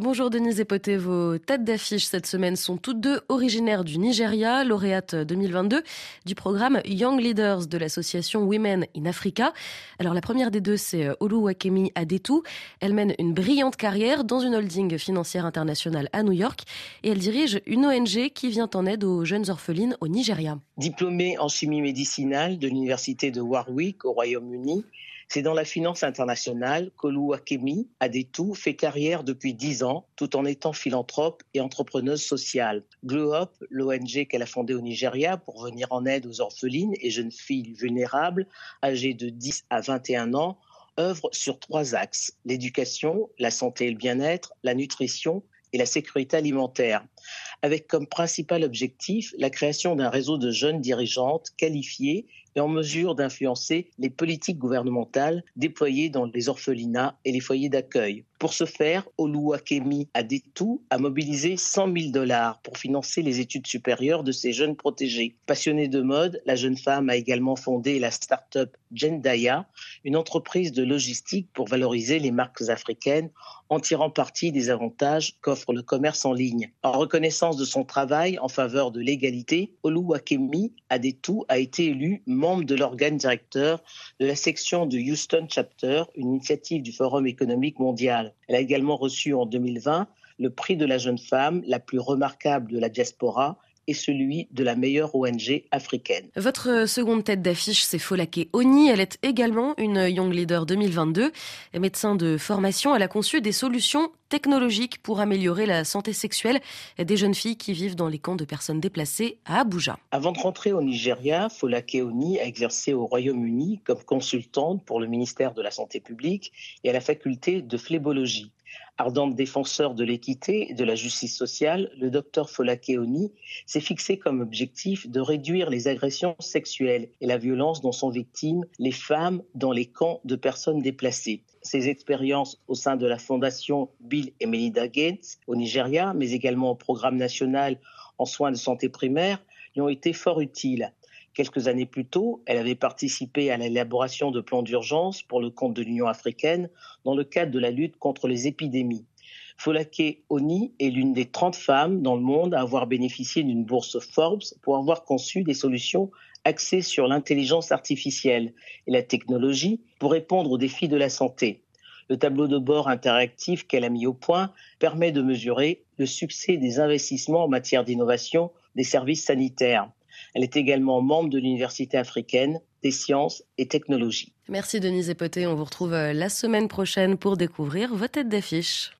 Bonjour Denise Epoté, vos têtes d'affiche cette semaine sont toutes deux originaires du Nigeria, lauréates 2022 du programme Young Leaders de l'association Women in Africa. Alors la première des deux, c'est euh, Oluwakemi Adetu. Elle mène une brillante carrière dans une holding financière internationale à New York et elle dirige une ONG qui vient en aide aux jeunes orphelines au Nigeria. Diplômée en chimie médicinale de l'université de Warwick au Royaume-Uni, c'est dans la finance internationale qu'Oluwakemi Adetu fait carrière depuis dix ans, tout en étant philanthrope et entrepreneuse sociale. Glow Up, l'ONG qu'elle a fondée au Nigeria pour venir en aide aux orphelines et jeunes filles vulnérables, âgées de 10 à 21 ans, œuvre sur trois axes l'éducation, la santé et le bien-être, la nutrition et la sécurité alimentaire, avec comme principal objectif la création d'un réseau de jeunes dirigeantes qualifiées et en mesure d'influencer les politiques gouvernementales déployées dans les orphelinats et les foyers d'accueil. Pour ce faire, Oluwakemi Adetu a mobilisé 100 000 dollars pour financer les études supérieures de ces jeunes protégés. Passionnée de mode, la jeune femme a également fondé la start-up Jendaya, une entreprise de logistique pour valoriser les marques africaines en tirant parti des avantages qu'offre le commerce en ligne. En reconnaissance de son travail en faveur de l'égalité, Oluwakemi Adetu a été élu membre de l'organe directeur de la section de Houston Chapter, une initiative du Forum économique mondial. Elle a également reçu en 2020 le prix de la jeune femme la plus remarquable de la diaspora et celui de la meilleure ONG africaine. Votre seconde tête d'affiche, c'est Folake Oni. Elle est également une Young Leader 2022. Médecin de formation, elle a conçu des solutions technologiques pour améliorer la santé sexuelle des jeunes filles qui vivent dans les camps de personnes déplacées à Abuja. Avant de rentrer au Nigeria, Folake Oni a exercé au Royaume-Uni comme consultante pour le ministère de la Santé publique et à la faculté de phlébologie. Ardent défenseur de l'équité et de la justice sociale, le docteur Folakeoni s'est fixé comme objectif de réduire les agressions sexuelles et la violence dont sont victimes les femmes dans les camps de personnes déplacées. Ses expériences au sein de la fondation Bill et Melinda Gates au Nigeria, mais également au programme national en soins de santé primaire, lui ont été fort utiles. Quelques années plus tôt, elle avait participé à l'élaboration de plans d'urgence pour le compte de l'Union africaine dans le cadre de la lutte contre les épidémies. Folake Oni est l'une des 30 femmes dans le monde à avoir bénéficié d'une bourse Forbes pour avoir conçu des solutions axées sur l'intelligence artificielle et la technologie pour répondre aux défis de la santé. Le tableau de bord interactif qu'elle a mis au point permet de mesurer le succès des investissements en matière d'innovation des services sanitaires. Elle est également membre de l'Université africaine des sciences et technologies. Merci Denise Epoté. On vous retrouve euh, la semaine prochaine pour découvrir vos têtes d'affiche.